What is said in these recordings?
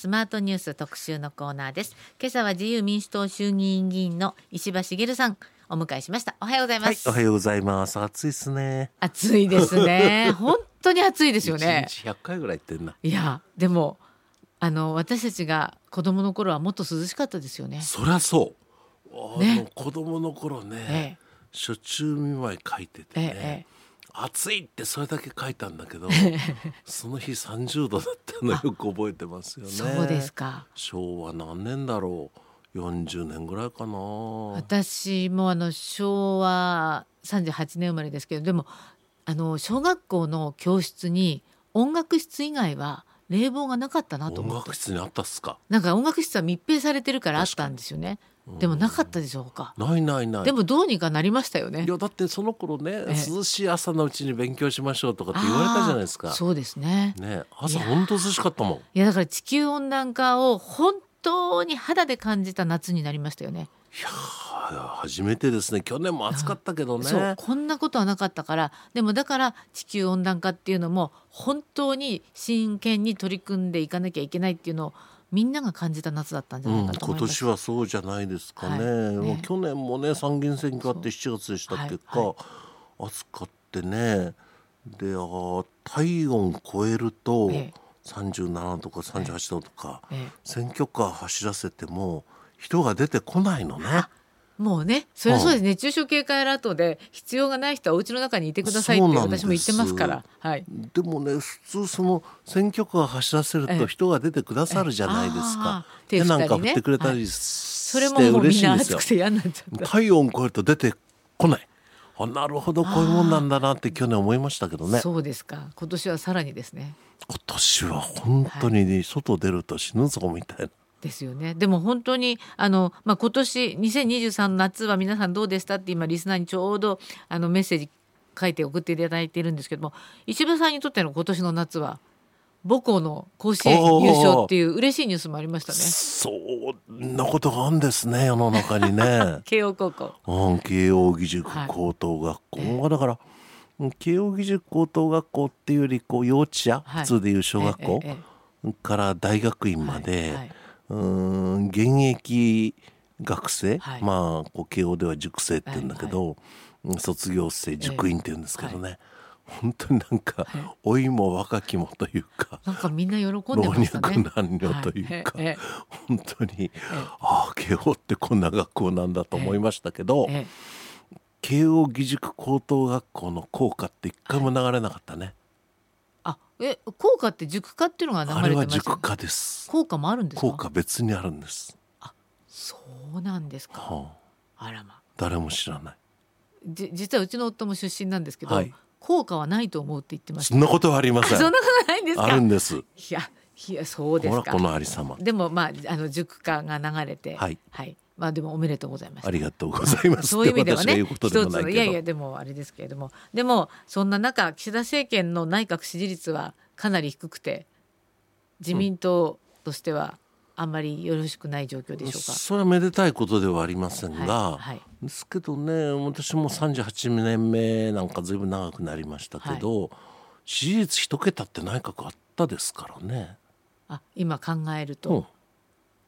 スマートニュース特集のコーナーです。今朝は自由民主党衆議院議員の石破茂さんお迎えしました。おはようございます、はい、おはようございます。暑いですね。暑いですね。本当に暑いですよね。一日100回ぐらい言ってんな。いやでもあの私たちが子供の頃はもっと涼しかったですよね。そりゃそう。あの、ね。子供の頃ね、ええ。暑中見舞い書いててね、ええ暑いってそれだけ書いたんだけど その日30度だったのよく覚えてますよね。そうですか。昭和何年だろう？40年ぐらいかな。私もあの昭和38年生まれですけどでもあの小学校の教室に音楽室以外は冷房がなかったなと音思って。楽室にあったっすか？なんか音楽室は密閉されてるからあったんですよねでもなかったでしょうかないないない。でもどうにかなりましたよね。いやだってその頃ね、ええ。涼しい朝のうちに勉強しましょうとかって言われたじゃないですか。そうですね。ね朝本当涼しかったもん。いやだから地球温暖化を本当に肌で感じた夏になりましたよね。いやー初めてですね。去年も暑かったけどね。そう。こんなことはなかったから。でもだから地球温暖化っていうのも本当に真剣に取り組んでいかなきゃいけないっていうのをみんなが感じた夏だったんじゃう、なんいかと思います。今年はそうじゃないですかね,、はい。ね。去年もね参議院選挙あって7月でしたっけか、はい。暑かってね。であー体温超えるとええ。37度か38度とか、ええ。選挙カー走らせても人が出てこないのね。もうねそれはそうです熱中症警戒アラートで必要がない人はお家の中にいてくださいって私も言ってますから。はいでもね普通その選挙カー走らせるええと人が出てくださるじゃないですかあ。ー手手なんか振ってくれたりそれして嬉しいんですよ暑く。て嫌になっちゃった。体温超えると出てこない。あなるほどこういうもんなんだなって去年思いましたけどね。そうですか今年はさらにですね。今年は本当にね外出ると死ぬぞみたいな。ですよね。でも本当にあの、まあ、今年2023の夏は皆さんどうでしたって今リスナーにちょうどあのメッセージ書いて送っていただいているんですけども石破さんにとっての今年の夏は母校の甲子園優勝っていう嬉しいニュースもありましたね。そんなことがあるんですね世の中にね。慶応高校。うん、慶応義塾高等学校、はい。まあだからうん慶応義塾高等学校っていうよりこう幼稚園、はい。普通でいう小学校、から大学院まえで、はいはいうん現役学生、はい。まあこう慶応では塾生って言うんだけど、うん卒業生塾員って言うんですけどね、本当になんか、はい。老いも若きもというかなんかみんな喜んで老ましたね。若男女というか、はい。ええ。本当に、ああ慶応ってこんな学校なんだと思いましたけど、ええ。慶応義塾高等学校の校歌って一回も流れなかったね、あえ校歌って塾歌っていうのが流れてました塾歌です。校歌もあるんですか？校歌別にあるんです、そうなんですか。はあ、あらま。誰も知らない。じ実はうちの夫も出身なんですけど、はい。効果はないと思うって言ってました。そんなことはありません。そんなことないんですか？あるんです。いやいやそうですか。ほらこのありさまでもまああの塾歌が流れてはいまあでもおめでとうございました。ありがとうございます。そういう意味ではね。一ついやいやでもあれですけれど。もでもそんな中岸田政権の内閣支持率はかなり低くて自民党としてはあんまりよろしくない状況でしょうか。それはめでたいことではありませんが、はいはい。ですけどね私も38年目なんかずいぶん長くなりましたけど、支持率一桁って内閣あったですからね、あ今考えるうん。と、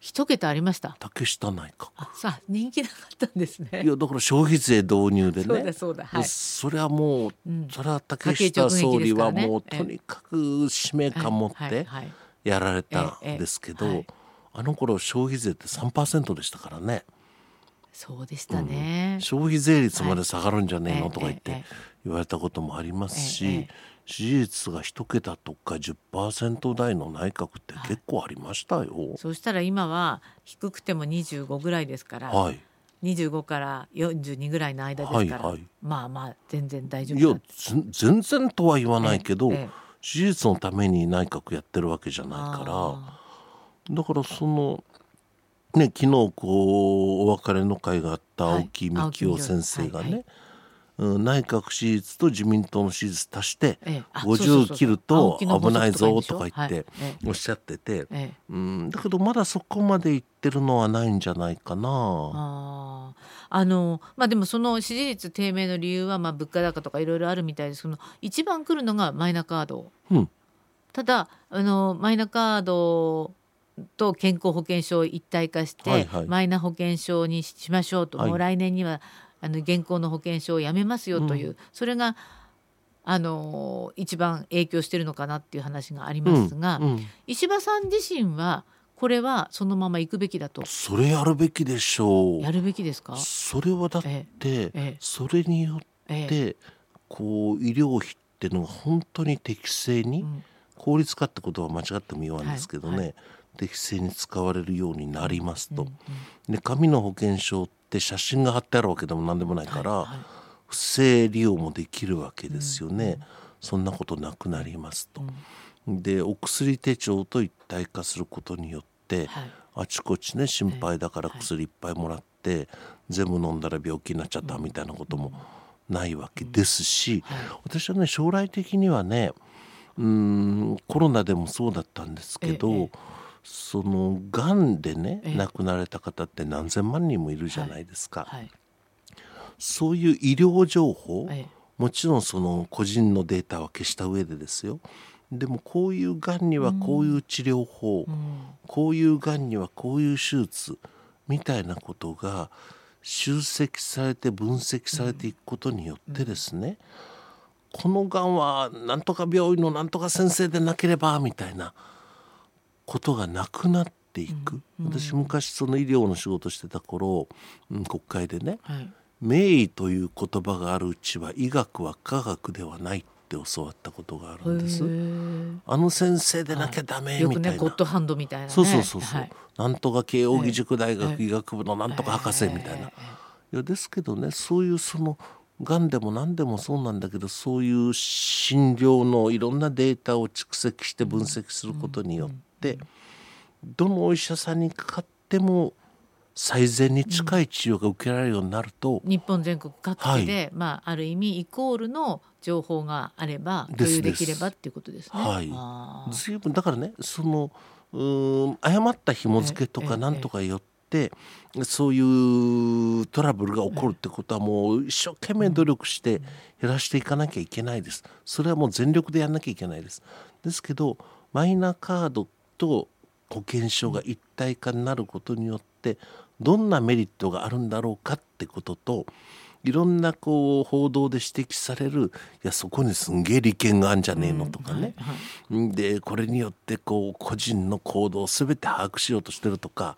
一桁ありました。竹下内閣。あさあ人気なかったんですね。い。やだから消費税導入でそうだねそうだはい。それはもう、うん。それは竹下総理はもうとにかく使命感持ってやられたんですけど、あの頃消費税って3%でしたからね。そうでしたね。消費税率まで下がるんじゃねえのとか言って言われたこともありますし、支持率が一桁とか10%台の内閣って結構ありましたよ。そうしたら今は低くても25ぐらいですから、はい、25から42ぐらいの間ですから、はいはい。まあまあ全然大丈いや夫だぜ全然とは言わないけど、ええ率のために内閣やってるわけじゃないから。あだからそのね昨日こうお別れの会があったはい青木幹雄先生がね、はい内閣支持率と自民党の支持率足してええ。あそうそうそう50切ると危ないぞとか言っておっしゃってて、ええ。うん、だけどまだそこまでいってるのはないんじゃないかな。あのまあでもその支持率低迷の理由はまあ物価高とかいろいろあるみたいです。けど一番来るのがマイナカード。うん。ただあのマイナカードと健康保険証を一体化して、はいはい。マイナ保険証にしましょうと、はい。もう来年にはあの現行の保険証をやめますよという、それがあの一番影響してるのかなっていう話がありますが、うん。うん。石破さん自身はこれはそのまま行くべきだと。それやるべきでしょう。やるべきですか、それはだって、ええ。えそれによっええ。てこう医療費っていうのが本当に適正に、うん。効率化ってことは間違っても言わんですけどね、はい。は適正に使われるようになりますと、うんうん。で紙の保険証って写真が貼ってあるわけでも何でもないから、不正利用もできるわけですよね、そんなことなくなりますと。でお薬手帳と一体化することによって、はい。あちこちね心配だからはい。薬いっぱいもらって、全部飲んだら病気になっちゃったみたいなこともないわけですし、はい。私はね将来的にはねうーんコロナでもそうだったんですけど、ええそのがんでね、ええ。亡くなられた方って何千万人もいるじゃないですか、はい。そういう医療情報、ええ。もちろんその個人のデータは消した上でですよ。でもこういうがんにはこういう治療法、うん。こういうがんにはこういう手術みたいなことが集積されて分析されていくことによってですね、このがんはなんとか病院のなんとか先生でなければみたいなことがなくなっていく、私昔その医療の仕事してた頃、うん国会でねはい。名医という言葉があるうちは医学は科学ではないって教わったことがあるんです。あの先生でなきゃダメよみたいな。くねゴッドハンドみたいなね。そうそうそうそう、はい。なんとか慶應義塾大ええ。学医学部のなんとか博士みたいな、えいやですけどねそういうそのがんでも何でもそうなんだけどそういう診療のいろんなデータを蓄積して分析することによって、どのお医者さんにかかっても最善に近い治療が受けられるようになると、日本全国各地で、まあある意味イコールの情報があれば共有できればっていうことですね。はい。随分だからねそのうーん誤った紐付けとええかなんとかよってそういうトラブルが起こるってことはもう一生懸命努力して減らしていかなきゃいけないです。それはもう全力でやんなきゃいけないです。ですけどマイナカードと保険証が一体化になることによってどんなメリットがあるんだろうかってことといろんなこう報道で指摘されるいやそこにすんげえ利権があるんじゃねえのとかね、はいはいでこれによってこう個人の行動を全て把握しようとしてるとか、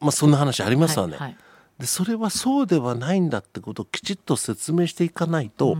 まあ、そんな話ありますわね。はいはい。でそれはそうではないんだってことをきちっと説明していかないと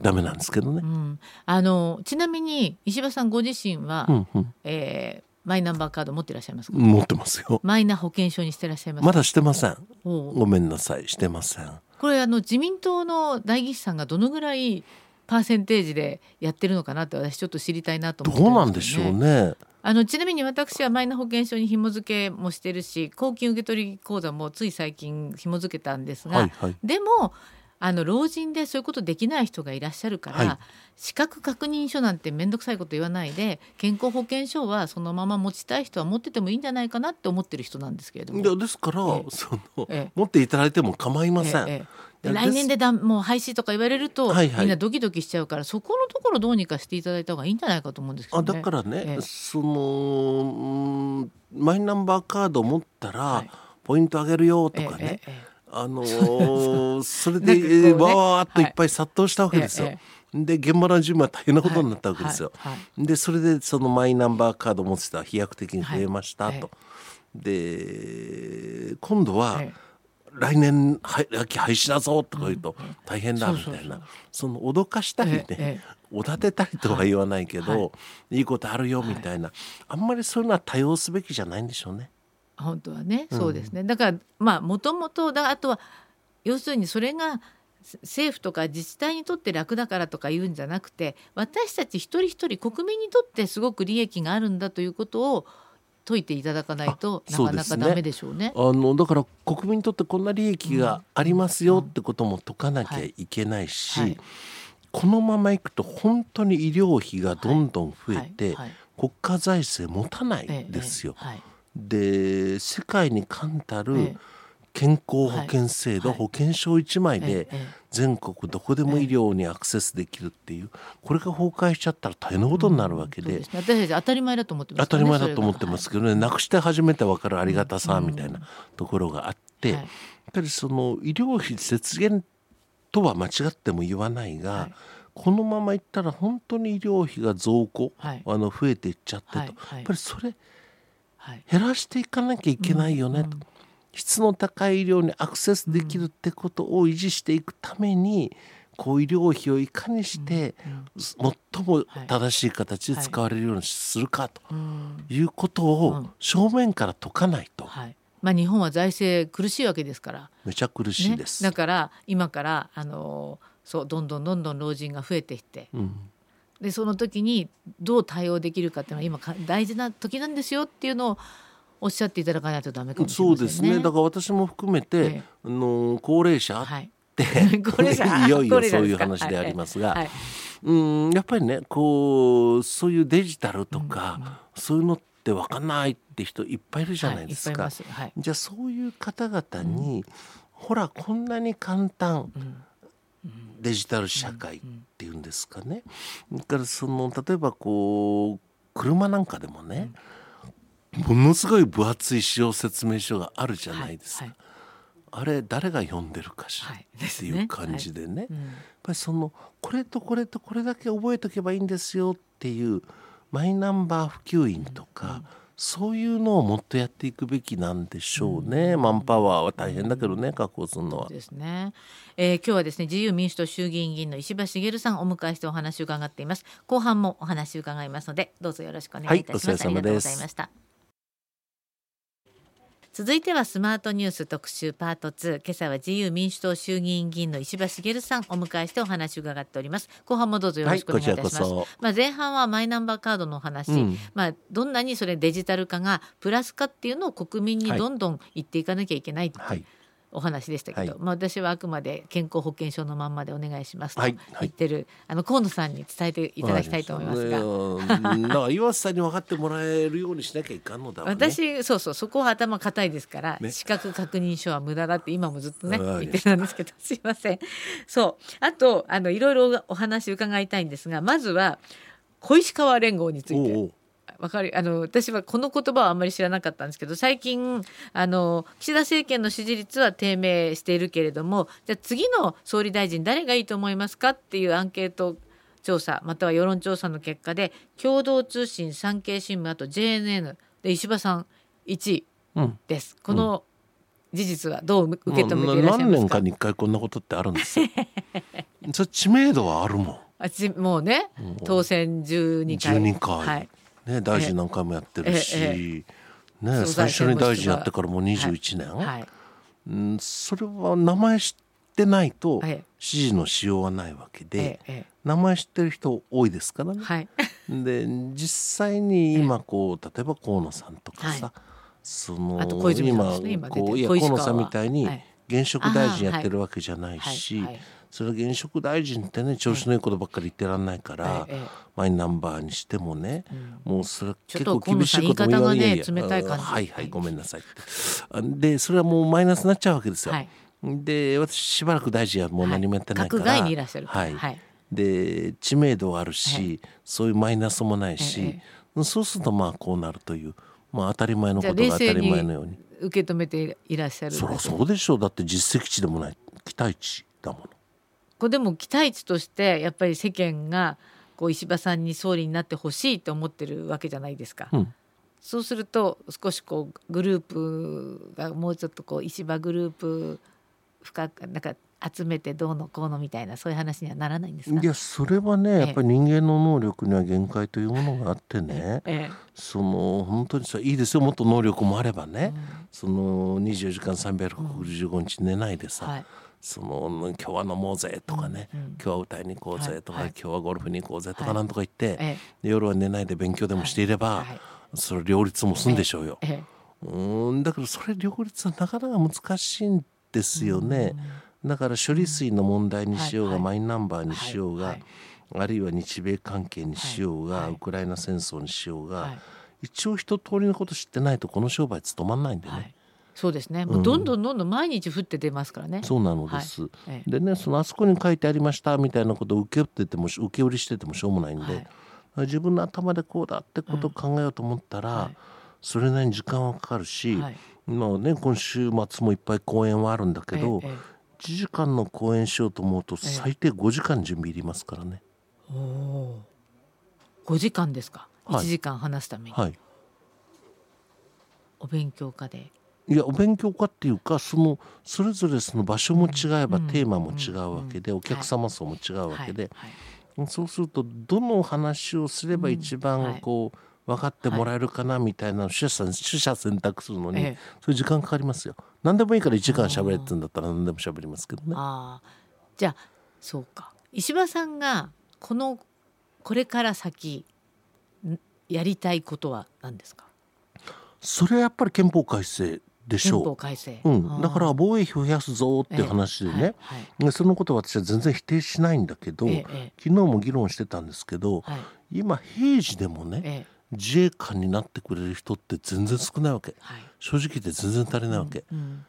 ダメなんですけどね。う。ん。あのちなみに石破さんご自身は、うんうん。えーマイナンバーカード持ってらっしゃいますか、持ってますよ。マイナ保険証にしてらっしゃいますか？まだしてません。ごめんなさい、してません。これあの自民党の代議士さんがどのぐらいパーセンテージでやってるのかなって私ちょっと知りたいなと思ってどるうなんでしょうね。あのちなみに私はマイナ保険証に紐付けもしてるし公金受取口座もつい最近紐付けたんですが、はいはい。でもあの老人でそういうことできない人がいらっしゃるから、はい。資格確認書なんて面倒くさいこと言わないで健康保険証はそのまま持ちたい人は持っててもいいんじゃないかなって思ってる人なんですけれども。いやですから、ええ。その、ええ。持っていただいても構いません。来年でだもう廃止とか言われると、はいはい。みんなドキドキしちゃうからそこのところどうにかしていただいた方がいいんじゃないかと思うんですけどあね。だからね、ええ。そのうんマイナンバーカード持ったら、はい。ポイントあげるよとかね、えあのーそれで、なんかこうね。えーわーっといっぱい殺到したわけですよ。ええで現場の準備は大変なことになったわけですよ。はい。はい。でそれでそのマイナンバーカードを持つ人は飛躍的に増えましたはい。と。で今度は、ええ来年はい秋廃止だぞとか言うと大変だみたいな、その脅かしたりね、おだてたりとは言わないけど、はい。い、いことあるよみたいな、あんまりそういうのは多用すべきじゃないんでしょうね。本当はねそうですね、だからまあもともとだあとは要するにそれがせ政府とか自治体にとって楽だからとか言うんじゃなくて私たち一人一人国民にとってすごく利益があるんだということを解いていただかないとあなかなかダメでしょうね。あのだから国民にとってこんな利益がありますよってことも解かなきゃいけないし、はい。このままいくと本当に医療費がどんどん増えて、はい。はい。国家財政持たないええですよ。はいで世界に冠たるええ。健康保険制度、はい。保険証1枚で全国どこでも医療にアクセスできるっていうこれが崩壊しちゃったら大変なことになるわけで私たち当たり前だと思ってますねたり前だと思ってますけどねなくして初めて分かるありがたさみたいなところがあってやはい。っぱりその医療費節減とは間違っても言わないが、はい。このままいったら本当に医療費が増加、はい。あの増えていっちゃってと、はい。はい。やっぱりそれはい減らしていかなきゃいけないよねと、質の高い医療にアクセスできるってことを維持していくために、こう医療費をいかにして、最も正しい形で使われるようにするかとうん。いうことうをん。正面から解かないと。はい。まあ日本は財政苦しいわけですから。めちゃ苦しいねです。だから今からあのそうどんどんどんどん老人が増えてきてうんでその時にどう対応できるかっていうのは今か大事な時なんですよっていうのをおっしゃっていただかないとダメかもしれそうませんね。ですね。だから私も含めて、ええ。あの高齢者っはい。て、高齢者。いよいよそういう話でありますが、はい。うんやっぱりねこうそういうデジタルとか、そういうのって分かんないって人いっぱいいるじゃないですか。はい、いじゃあそういう方々に、ほらこんなに簡単、デジタル社会っていうんですかね。だからその例えばこう車なんかでもね、ものすごい分厚い使用説明書があるじゃないですか。はいあれ誰が読んでるかしらはいっていう感じでね。うんやっぱりそのこれとこれとこれだけ覚えとけばいいんですよっていうマイナンバー普及員とか、そういうのをもっとやっていくべきなんでしょうね、マンパワーは大変だけどね確保するのは。ですね、えー今日はですね自由民主党衆議院議員の石破茂さんをお迎えしてお話を伺っています。後半もお話を伺いますのでどうぞよろしくお願いいたします、はいお疲れ様です。ありがとうございました続いてはスマートニュース特集パート2今朝は自由民主党衆議院議員の石破茂さんお迎えしてお話を伺っております。後半もどうぞよろしくお願いいたします、はいまあ前半はマイナンバーカードのお話、うん。まあどんなにそれデジタル化がプラスかっていうのを国民にはい。どんどん言っていかなきゃいけないっていう。はいお話でしたけど、はい。まあ私はあくまで健康保険証のまんまでお願いしますとはい言ってる、あの河野さんに伝えていただきたいと思いますが。が。だから岩瀬さんに分かってもらえるようにしなきゃいかんのだわね。私そうそうそこは頭固いですから、ね。資格確認書は無駄だって今もずっとね言ってたんですけど すいません。そう。あとあのいろいろお話伺いたいんですがまずは小石川連合について。おうおうわかるあの私はこの言葉はあんまり知らなかったんですけど最近あの岸田政権の支持率は低迷しているけれどもじゃあ次の総理大臣誰がいいと思いますかっていうアンケート調査または世論調査の結果で共同通信産経新聞あと JNN で石破さん1位うん。です。この事実はどう受け止めまあていらっしゃいますか？何年かに一回こんなことってあるんですよ。それ知名度はあるもん。あちもうね当選12回。12回、はいね、大臣何回もやってるし、えね、最初に大臣やってからもう21年、はい。うん、それは名前知ってないとええ。支持のしようはないわけで、名前知ってる人多いですからね。えはい。で実際に今こう例えば河野さんとかさ、はい。そのね今こういや河野さんみたいにはい。現職大臣やってるわけじゃないし、はい。はいそれは現職大臣ってね調子のいいことばっかり言ってらんないから、マイナンバーにしてもね、もうそれ結構厳しいことも言わないはいははいいごめんなさいって。あでそれはもうマイナスになっちゃうわけですよ。はい。で私しばらく大臣はもう何もやってないから、はい閣外にいらっしゃるからはい。はい。で知名度はあるし、そういうマイナスもないし、えそうするとまあこうなるという、まあ、当たり前のことが当たり前のように。受け止めていらっしゃる。そりゃそうでしょう。だって実績値でもない。期待値だもの。これでも期待値としてやっぱり世間がこう石破さんに総理になってほしいと思ってるわけじゃないですか。うん。そうすると少しこうグループがもうちょっとこう石破グループ深くなんか集めてどうのこうのみたいなそういう話にはならないんですか？いやそれはねええ。やっぱり人間の能力には限界というものがあってね、えその本当にさいいですよもっと能力もあればね、その24時間365日寝ないでさ、はいその今日は飲もうぜとかね、うんうん。今日は歌いに行こうぜとか、はいはい。今日はゴルフに行こうぜとはい。かなんとか言って、えで夜は寝ないで勉強でもしていれば、はいはい。それ両立もするんでしょうよ。えうーんだからそれ両立はなかなか難しいんですよね。だから処理水の問題にしようが、はいはマイナンバーにしようが、はいはい。あるいは日米関係にしようが、はいはい。ウクライナ戦争にしようが、はい。一応一通りのこと知ってないとこの商売務まんないんでね、はいそうですね。もうどんどんどんどん毎日降って出ますからね、そうなのです、はい。ええ。でねそのあそこに書いてありましたみたいなことを受け負っててもし受け売りしててもしょうもないんで、はい。自分の頭でこうだってことを考えようと思ったら、はい。それなりに時間はかかるし、はい。まあね今週末もいっぱい公演はあるんだけど、えええ1時間の公演しようと思うとえ最低5時間準備いりますからね。えおお5時間ですか？はい。1時間話すために、はい。お勉強家でいやお勉強家っていうかそのそれぞれその場所も違えばうん。テーマも違うわけで、うん。お客様層も違うわけで、はい。そうするとどの話をすれば一うん。番はい。こう分かってもらえるかなみたいなのを取捨選択するのに、ええ。そういう時間かかりますよ。何でもいいから1時間喋れってんだったら何でも喋りますけどね。ああ。じゃあそうか。石破さんがこのこれから先んやりたいことは何ですか？それはやっぱり憲法改正でし憲ょう。法改正、うん、だから防衛費増やすぞっていう話でね、はいはい。でそのことは私は全然否定しないんだけど、えええ昨日も議論してたんですけど、はい。今平時でもね、ええ。自衛官になってくれる人って全然少ないわけ。はい。正直言って全然足りないわけ、うん、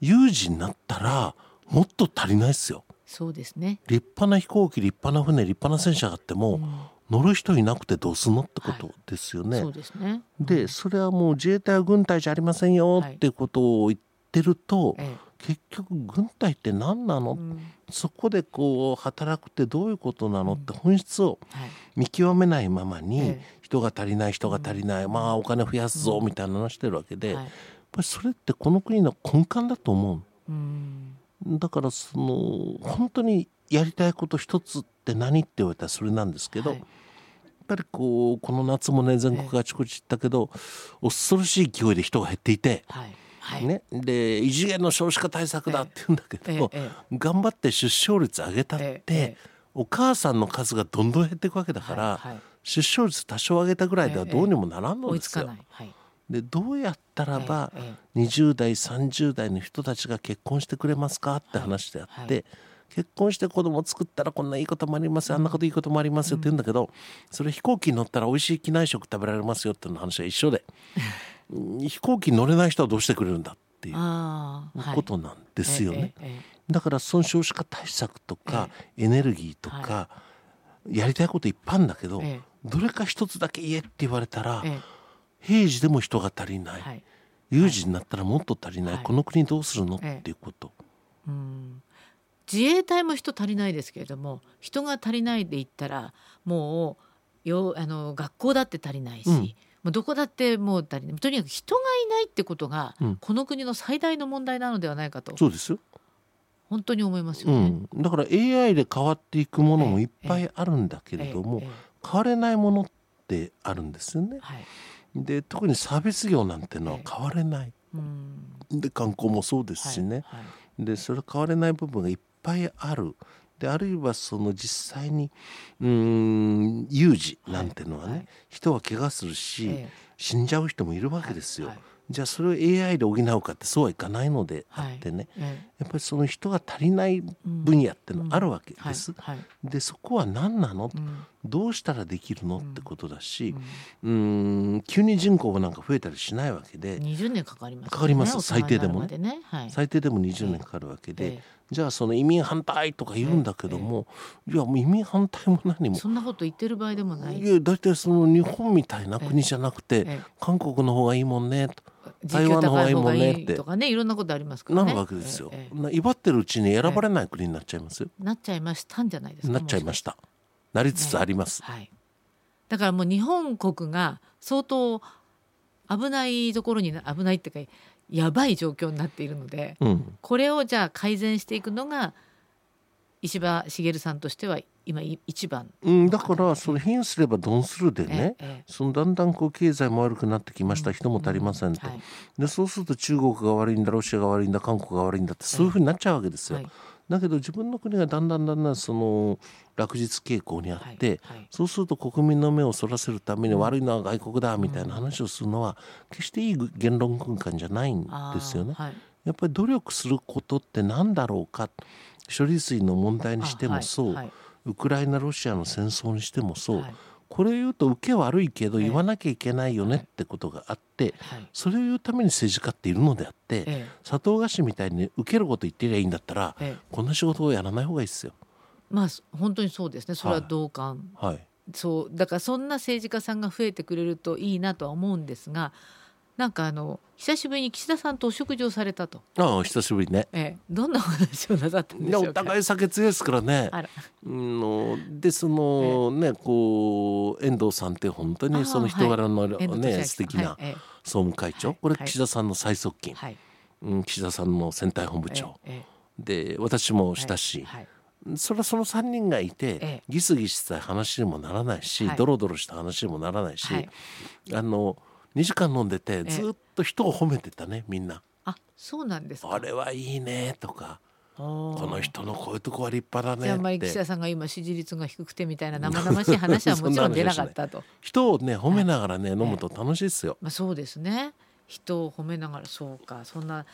有事になったらもっと足りないっすよ。そうですね、立派な飛行機立派な船立派な戦車があっても、うん乗る人いなくてどうすんのってことですよね、そうですね。でそれはもう自衛隊は軍隊じゃありませんよってことを言ってると、え結局軍隊って何なの、えうん。そこでこう働くってどういうことなのって本質をはい。見極めないままにええ。人が足りない人が足りない、まあお金増やすぞみたいな話してるわけで、やっはいぱりそれってこの国の根幹だと思うんうだからその本当にやりたいこと一つって何って言われたらそれなんですけど、はい。やっぱりこうこの夏もね全国あちこち行ったけど、恐ろしい勢いで人が減っていて、はい。はい。ね、で異次元の少子化対策だって言うんだけど、えええ頑張って出生率上げたって、お母さんの数がどんどん減っていくわけだから、はいはい。出生率多少上げたぐらいではどうにもならんのですよ。でどうやったらばええ20代30代の人たちが結婚してくれますかって話であって、はい結婚して子供作ったらこんないいこともありますよあんなこといいこともありますよって言うんだけど、それ飛行機に乗ったら美味しい機内食食べられますよっていうの話は一緒でうん。飛行機に乗れない人はどうしてくれるんだっていうことなんですよね。ええええだから損傷し化対策とかエネルギーとかやりたいこといっぱいあるんだけど、えどれか一つだけ言えって言われたら、ええ。平時でも人が足りない、はい。有事になったらもっと足りない、はい。この国どうするの、ええ。っていうこと。うん自衛隊も人足りないですけれども人が足りないで言ったらもうよあの学校だって足りないし、うん。もうどこだってもう足りない。とにかく人がいないってことが、うん。この国の最大の問題なのではないかとそうですよ、本当に思いますよね。うん、だから AI で変わっていくものもいっぱいあるんだけれども、ええ。え変われないものってあるんですよね。え。はい。で特にサービス業なんてのは変われない。うん。で観光もそうですしね。はい。はい。でそれ変われない部分がいっぱいある。であるいはその実際にうーん有事なんてのはね、はいはい。人は怪我するし、え死んじゃう人もいるわけですよ。はいはい。じゃあそれを AI で補うかってそうはいかないのであってね、えやっぱりその人が足りない分野ってのあるわけです。はいはい。でそこは何なの、うんどうしたらできるの？ってことだしうん。ん急に人口がなんか増えたりしないわけで20年かかりますよね、かかります。最低でもね。ねはい、最低でも20年かかるわけで、えじゃあその移民反対とか言うんだけども、いやもう移民反対も何も。そんなこと言ってる場合でもない。いや大体その日本みたいな国じゃなくて、ええ。韓国の方がいいもんねと台湾の方がいいもんね高い方がいいとかねいろんなことありますからね。なるわけですよ。ええ威張ってるうちに選ばれない国になっちゃいます？よ。え。なっちゃいましたんじゃないですかなっちゃいました。なりつつあります。はい、だからもう日本国が相当危ないところにな危ないっていうかやばい状況になっているのでうん、これをじゃあ改善していくのが石破茂さんとしては今い一番。うん、だからその貧すればドンするでね、ええそのだんだんこう経済も悪くなってきました、人も足りませんと、はい。でそうすると中国が悪いんだロシアが悪いんだ韓国が悪いんだってそういうふうになっちゃうわけですよ。はいだけど自分の国がだんだんだんだんその落日傾向にあって、はいはい。そうすると国民の目をそらせるために悪いのは外国だみたいな話をするのは決していい言論空間じゃないんですよね。はい。やっぱり努力することって何だろうか。処理水の問題にしてもそう、ウクライナロシアの戦争にしてもそう、はいこれを言うと受け悪いけどええ。言わなきゃいけないよねってことがあってはい。それを言うために政治家っているのであってえ佐藤菓子みたいに受けること言ってりゃいいんだったらこんな仕事をやらない方がいいですよ。まあ本当にそうですね。それは同感、はい、そう。だからそんな政治家さんが増えてくれるといいなとは思うんですがなんかあの久しぶりに岸田さんとお食事をされたと、ああ久しぶりね。ええ、どんなお話をなさったんでしょうか？互い酒強いですからね。あら。うんのでそのねこう遠藤さんって本当にその人柄のね利明さん素敵な総務会長。はい。これはい。岸田さんの最側近。うん岸田さんの選対本部長。えで私もえしたしはい。それはその3人がいてええ。ギスギスした話にもならないしはい。ドロドロした話にもならないしはい。あの2時間飲んでてえずっと人を褒めてたねみんな。あそうなんですかあれはいいねとかここの人のこういうとこは立派だねってり岸田さんが今支持率が低くてみたいな生々しい話はもちろん出なかったと。人をね褒めながらね飲むと楽しいですよ。まあそうですね。人を褒めながらそうかそんな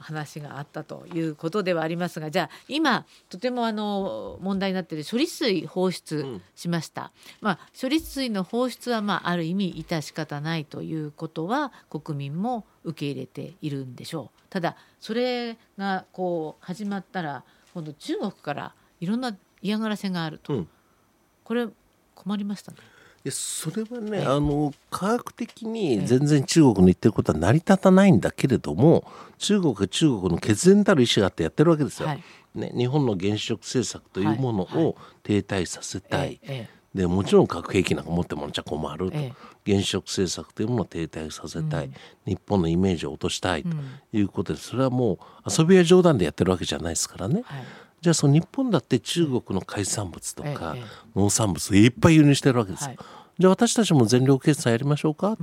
話があったということではありますがじゃあ今とてもあの問題になっている処理水放出うん。しました、まあ処理水の放出はまあある意味致し方ないということは国民も受け入れているんでしょう。ただそれがこう始まったら今度中国からいろんな嫌がらせがあると、うん。これ困りましたね。それはね、ええ。あの科学的に全然中国の言ってることは成り立たないんだけれども中国は中国の決然たる意思があってやってるわけですよ。はい。ね、日本の原子力政策というものはい。はい。を停滞させたい、ええでもちろん核兵器なんか持ってもらっちゃ困ると、え原子力政策というものを停滞させたい、うん。日本のイメージを落としたいとうん。いうことでそれはもう遊びや冗談でやってるわけじゃないですからね。はいじゃあその日本だって中国の海産物とか農産物をいっぱい輸入してるわけですよ。はい。じゃあ私たちも全量決済やりましょうか、うん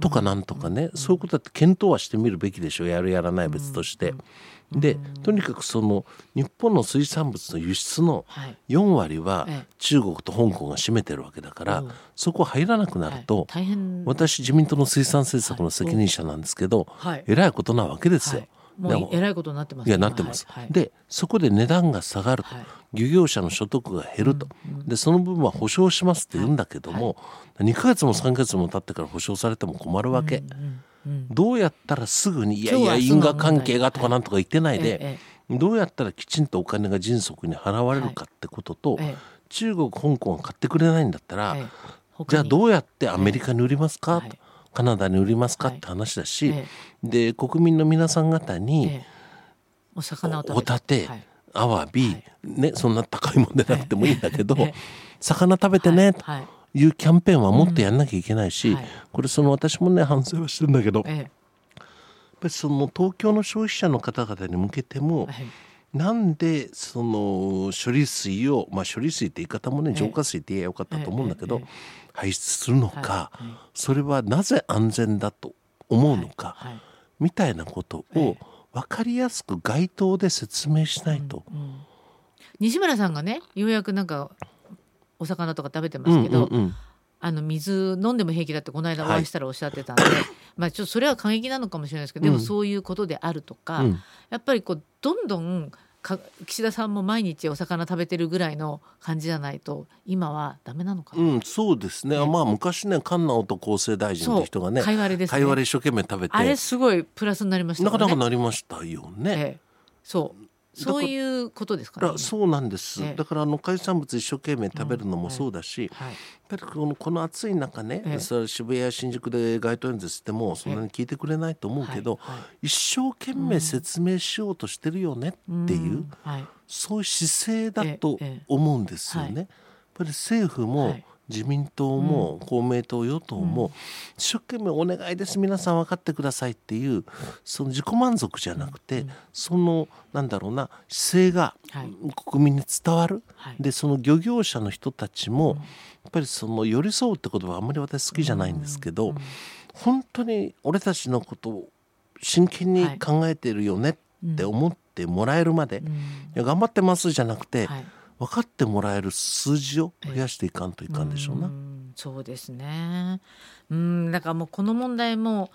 とかなんとかね、そういうことだって検討はしてみるべきでしょう。やるやらない別として。でとにかくその日本の水産物の輸出のはい。4割はええ。中国と香港が占めてるわけだから、うん。そこ入らなくなると、私自民党の水産政策の責任者なんですけど、はい。えらいことなわけですよ。はいもうえらいことになってますいやなってます。はいはい。でそこで値段が下がると、はい。漁業者の所得が減ると、でその分は保証しますって言うんだけども、2ヶ月も3ヶ月も経ってから保証されても困るわけ、うんうんどうやったらすぐにいやい今や因果関係がとかなんとか言ってないで、えどうやったらきちんとお金が迅速に払われるかってことと、ええ中国香港が買ってくれないんだったら、じゃあどうやってアメリカに売りますか、はい。とカナダに売りますかはい。って話だし、えで国民の皆さん方に、ええ。お魚を食べホタテ、はい。アワビ、はい。ね、そんな高いもんでなくてもいいんだけど、ええ。魚食べてねとはい。いうキャンペーンはもっとやんなきゃいけないし、はいこれその私もね反省はしてるんだけど、やっえぱりその東京の消費者の方々に向けてもなんでその処理水を、まあ、処理水って言い方もねええ。浄化水って言えばよかったと思うんだけど、排出するのか、それはなぜ安全だと思うのか、はい。みたいなことえを分かりやすく街頭で説明しないと。うん。西村さんがねようやくなんかお魚とか食べてますけど、うんうんうんあの水飲んでも平気だってこの間おはい会いしたらおっしゃってたんで、まあちょっとそれは過激なのかもしれないですけどでもうんそういうことであるとか、うん。やっぱりこうどんどんか岸田さんも毎日お魚食べてるぐらいの感じじゃないと今はダメなのかな、うん、そうですね。ね。まあ昔ね、菅直人厚生大臣って人がね、会話でですね。会話で一生懸命食べて、あれすごいプラスになりましたね。かなかなりましたよね。ええ。そうそういうことですかね。そうなんです。ええ。だからあの海産物一生懸命食べるのもそうだし、はい。やっぱりこのこの暑い中ね、ええ。それ渋谷や新宿で街頭演説してもそんなに聞いてくれないと思うけど、はい。はい。一生懸命説明しようとしてるよねっていう、ん。はい。そういう姿勢だとええ。思うんですよね。はい。やっぱり政府はもい自民党も公明党与党も一生懸命お願いです。皆さん分かってくださいっていうその自己満足じゃなくてそのなんだろうな姿勢がはい。国民に伝わる。はい。でその漁業者の人たちもやっぱりその寄り添うって言葉はあんまり私好きじゃないんですけど本当に俺たちのことを真剣に考えてるよねって思ってもらえるまで、頑張ってますじゃなくて、はい分かってもらえる数字を増やしていかんといかんでしょうな。んそうですね。うん、だからもうこの問題も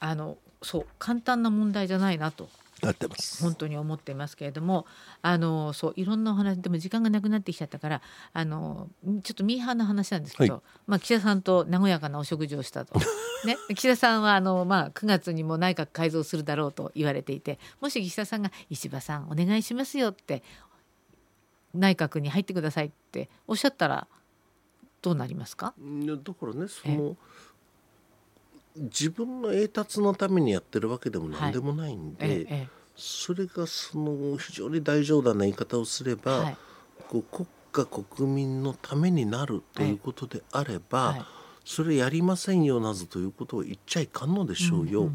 あのそう簡単な問題じゃないなとなってます。本当に思っていますけれどもあのそういろんなお話でも時間がなくなってきちゃったからあのちょっとミーハーな話なんですけど、はまあ、岸田さんと和やかなお食事をしたと、ね、岸田さんはあの、まあ、9月にも内閣改造するだろうと言われていてもし岸田さんが「石破さんお願いしますよ」って内閣に入ってくださいっておっしゃったらどうなりますか？だからねその自分の栄達のためにやってるわけでも何でもないんで、ええそれがその非常に大冗談な言い方をすれば、はい。こう国家国民のためになるということであれば、はいそれやりませんよなどということを言っちゃいかんのでしょうよ。うんうん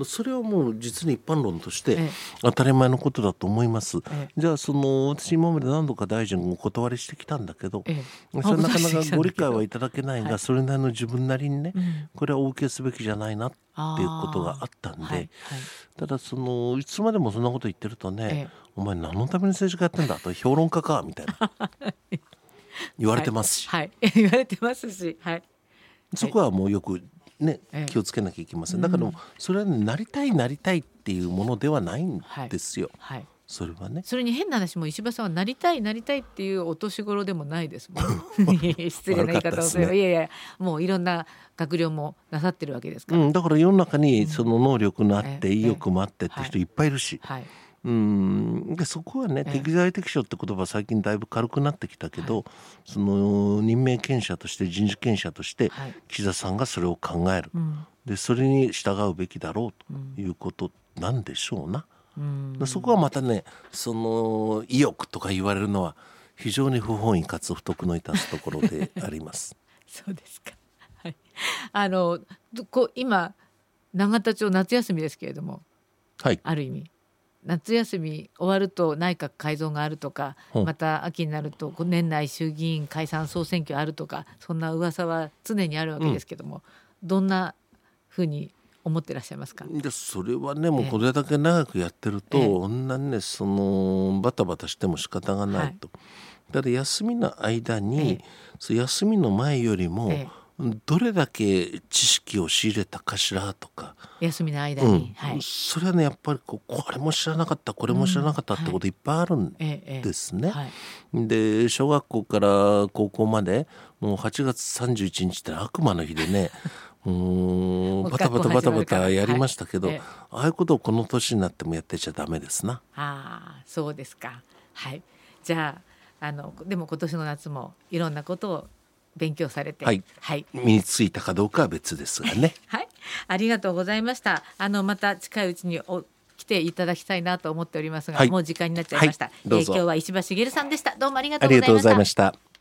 うんそれはもう実に一般論としてええ。当たり前のことだと思います。ええ。じゃあその私今まで何度か大臣をお断りしてきたんだけど、ええ。それなかなかご理解ははいただけないが、はいそれなりの自分なりにね、うん。これはお受けすべきじゃないなっていうことがあったんで、はいはい。ただそのいつまでもそんなこと言ってるとね、ええ。お前何のために政治家やってんだ？と評論家か？みたいな。言われてますし、はい、はい。言われてますし、はい、そこはもうよくね、ええ。気をつけなきゃいけません。だからそれは、ね、なりたいなりたいっていうものではないんですよ、はい。それはね。それに変な話も石破さんはなりたいなりたいっていうお年頃でもないですもん。失礼な言い方をすれば、ね。いやいやもういろんな学寮もなさってるわけですから。うん、だから世の中にその能力のあって、ええ。意欲もあってって人いっぱいいるし、はい。うんでそこはね、ええ適材適所って言葉最近だいぶ軽くなってきたけど、その任命権者として人事権者としてはい岸田さんがそれを考える、うん。でそれに従うべきだろうということなんでしょうな。うん。でそこはまたねその意欲とか言われるのは非常に不本意かつ不徳の致すところであります。そうですか。はい。あのどこう今永田町夏休みですけれども、はい、ある意味夏休み終わると内閣改造があるとか、う。んまた秋になると年内衆議院解散総選挙あるとかそんな噂は常にあるわけですけども、どんなふうに思ってらっしゃいますか？でそれはねもええ。うこれだけ長くやってると、ええ。こんなにねそのバタバタしても仕方がないと。だから休みの間に、ええ。そう休みの前よりも、えどれだけ知識を仕入れたかしらとか、休みの間に、うんはい。それはねやっぱりこうこれも知らなかったこれも知らなかったってこといっぱいあるんですね。はい。で小学校から高校までもう8月31日って悪魔の日でね もうバタバタバタバタやりましたけど、はいええああいうことをこの年になってもやってちゃダメですな。ああそうですか。はい。じゃああのでも今年の夏もいろんなことを勉強されて、はいはい。身についたかどうかは別ですがね。はい、ありがとうございました。あのまた近いうちにお来ていただきたいなと思っておりますが、はいもう時間になっちゃいました。はいえー今日は石破茂さんでした。どうもありがとうごうございましたざいま。した。